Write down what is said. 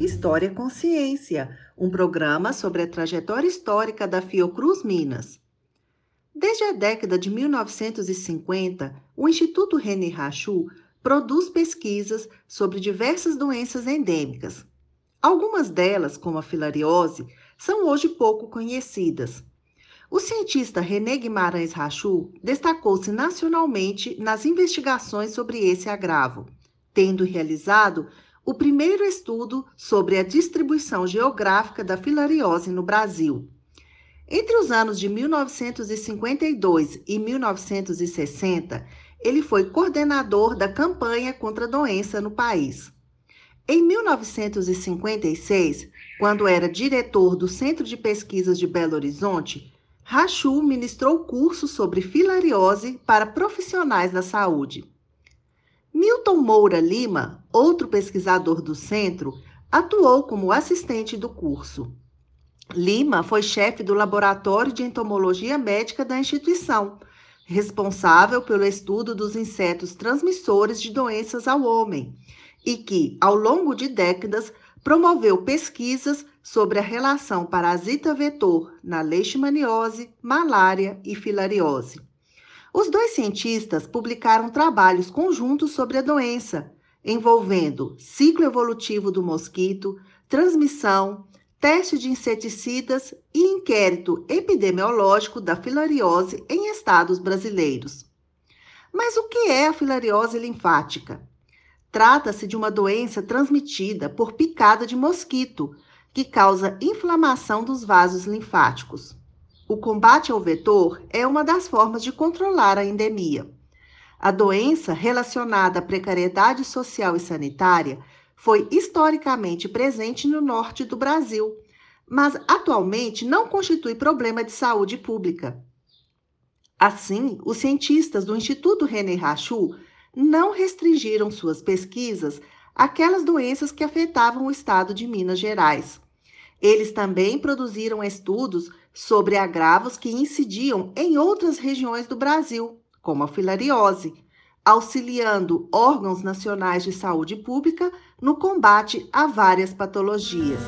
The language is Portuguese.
História Consciência, um programa sobre a trajetória histórica da Fiocruz Minas. Desde a década de 1950, o Instituto René Rachou produz pesquisas sobre diversas doenças endêmicas. Algumas delas, como a filariose, são hoje pouco conhecidas. O cientista René Guimarães Rachou destacou-se nacionalmente nas investigações sobre esse agravo, tendo realizado o primeiro estudo sobre a distribuição geográfica da filariose no Brasil. Entre os anos de 1952 e 1960, ele foi coordenador da campanha contra a doença no país. Em 1956, quando era diretor do Centro de Pesquisas de Belo Horizonte, Rachu ministrou curso sobre filariose para profissionais da saúde. Milton Moura Lima, outro pesquisador do centro, atuou como assistente do curso. Lima foi chefe do Laboratório de Entomologia Médica da instituição, responsável pelo estudo dos insetos transmissores de doenças ao homem, e que, ao longo de décadas, promoveu pesquisas sobre a relação parasita-vetor na leishmaniose, malária e filariose. Os dois cientistas publicaram trabalhos conjuntos sobre a doença, envolvendo ciclo evolutivo do mosquito, transmissão, teste de inseticidas e inquérito epidemiológico da filariose em estados brasileiros. Mas o que é a filariose linfática? Trata-se de uma doença transmitida por picada de mosquito, que causa inflamação dos vasos linfáticos. O combate ao vetor é uma das formas de controlar a endemia. A doença relacionada à precariedade social e sanitária foi historicamente presente no norte do Brasil, mas atualmente não constitui problema de saúde pública. Assim, os cientistas do Instituto René Rachou não restringiram suas pesquisas àquelas doenças que afetavam o estado de Minas Gerais. Eles também produziram estudos sobre agravos que incidiam em outras regiões do Brasil, como a filariose, auxiliando órgãos nacionais de saúde pública no combate a várias patologias.